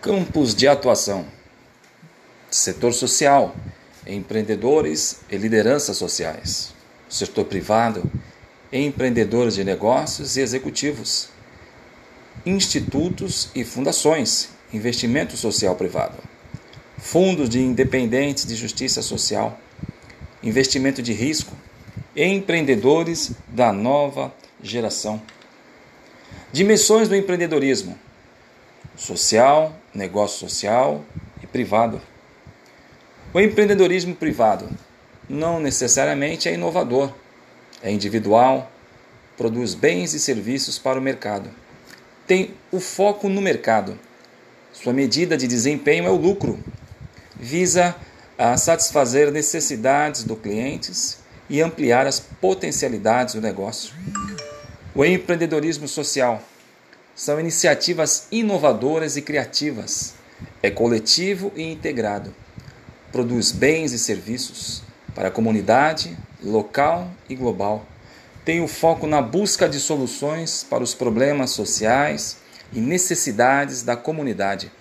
Campos de atuação: setor social, empreendedores e lideranças sociais, setor privado, empreendedores de negócios e executivos, institutos e fundações, investimento social privado, fundos de independentes de justiça social, investimento de risco, empreendedores da nova geração. Dimensões do empreendedorismo social, negócio social e privado. O empreendedorismo privado não necessariamente é inovador, é individual, produz bens e serviços para o mercado. Tem o foco no mercado. Sua medida de desempenho é o lucro. Visa a satisfazer necessidades dos clientes e ampliar as potencialidades do negócio. O empreendedorismo social são iniciativas inovadoras e criativas. É coletivo e integrado. Produz bens e serviços para a comunidade, local e global. Tem o foco na busca de soluções para os problemas sociais e necessidades da comunidade.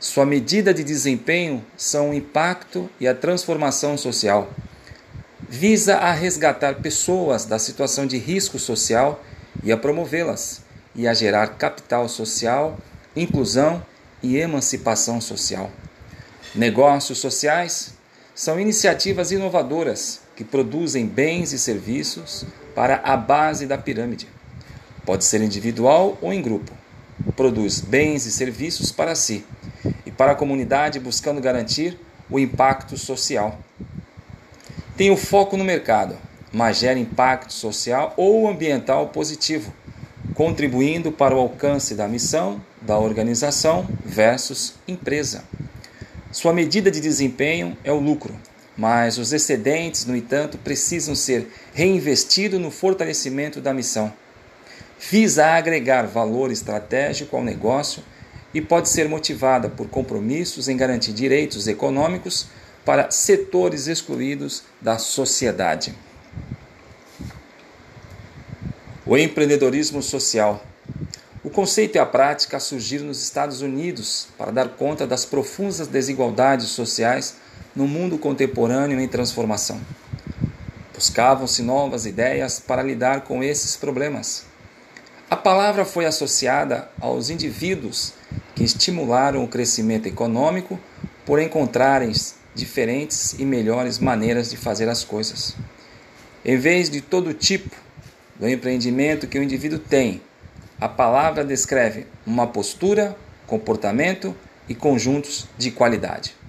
Sua medida de desempenho são o impacto e a transformação social. Visa a resgatar pessoas da situação de risco social e a promovê-las e a gerar capital social, inclusão e emancipação social. Negócios sociais são iniciativas inovadoras que produzem bens e serviços para a base da pirâmide. Pode ser individual ou em grupo. Produz bens e serviços para si e para a comunidade, buscando garantir o impacto social. Tem o foco no mercado, mas gera impacto social ou ambiental positivo contribuindo para o alcance da missão da organização versus empresa. Sua medida de desempenho é o lucro, mas os excedentes, no entanto, precisam ser reinvestidos no fortalecimento da missão. Visa agregar valor estratégico ao negócio e pode ser motivada por compromissos em garantir direitos econômicos para setores excluídos da sociedade. O empreendedorismo social. O conceito e a prática surgiram nos Estados Unidos para dar conta das profundas desigualdades sociais no mundo contemporâneo em transformação. Buscavam-se novas ideias para lidar com esses problemas. A palavra foi associada aos indivíduos que estimularam o crescimento econômico por encontrarem diferentes e melhores maneiras de fazer as coisas. Em vez de todo tipo do empreendimento que o indivíduo tem. A palavra descreve uma postura, comportamento e conjuntos de qualidade.